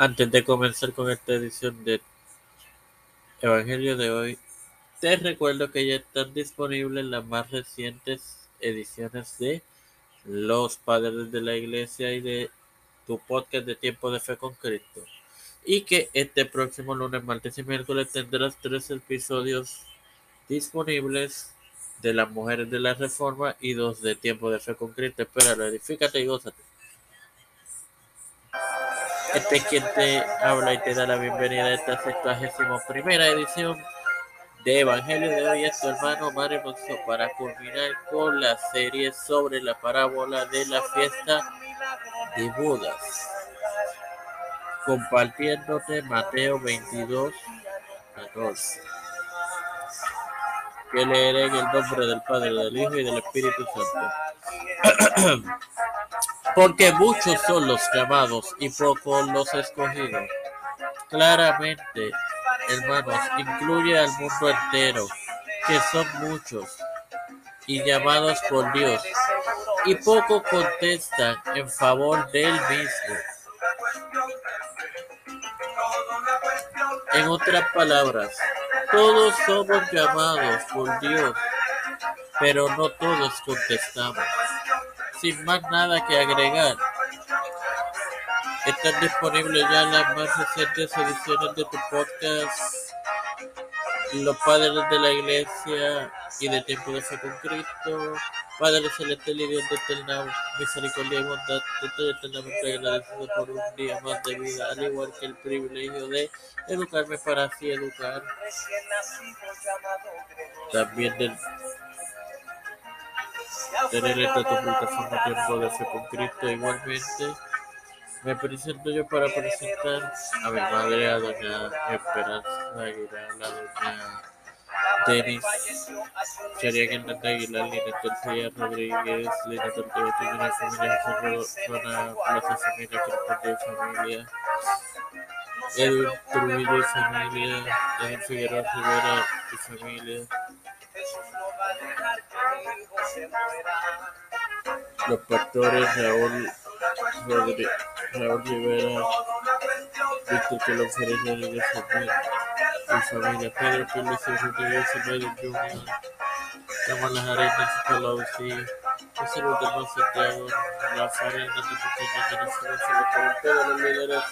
Antes de comenzar con esta edición de Evangelio de hoy, te recuerdo que ya están disponibles las más recientes ediciones de Los Padres de la Iglesia y de tu podcast de Tiempo de Fe con Cristo. Y que este próximo lunes, martes y miércoles tendrás tres episodios disponibles de las mujeres de la Reforma y dos de Tiempo de Fe con Cristo. Espera, edifícate y gózate. Este es quien te habla y te da la bienvenida a esta 61 primera edición de Evangelio de hoy. Es tu hermano Mario Monzo para culminar con la serie sobre la parábola de la fiesta de bodas. Compartiéndote Mateo 22, 14. Que leeré en el nombre del Padre, del Hijo y del Espíritu Santo. porque muchos son los llamados y pocos los escogidos. Claramente, hermanos, incluye al mundo entero, que son muchos y llamados por Dios, y pocos contestan en favor de él mismo. En otras palabras, todos somos llamados por Dios, pero no todos contestamos sin más nada que agregar. Están disponibles ya las más recientes ediciones de tu podcast, Los Padres de la Iglesia y de Tiempo de Fe con Cristo, Padre Celestial y Dios de eterna misericordia y bondad, estoy eternamente agradecido por un día más de vida, al igual que el privilegio de educarme para así educar. También del tener esta tu plataforma Tiempo de Fe con Cristo. Igualmente, me presento yo para presentar a mi madre, a doña Esperanza Aguilar, a doña Denis, Sharia Hernández Aguilar, Lina Torcilla Rodríguez, Lina Tortilla, Tiene Familia, Zona Plaza Familia, y Familia, Edwin Trujillo y Familia, Edwin Figueroa Rivera y Familia. Los pastores Raúl, Raúl Rivera, Víctor Colón Ferrer Rodríguez y familia Pedro Pérez Rodríguez de Santiago, Rafael Hernández Pequeño, Venezuela, todos los líderes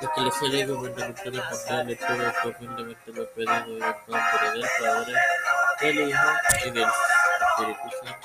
La Iglesia y Gubernamental Mundial de todo humildemente lo he pedido en el nombre del Padre, del Hijo y del Espíritu Santo.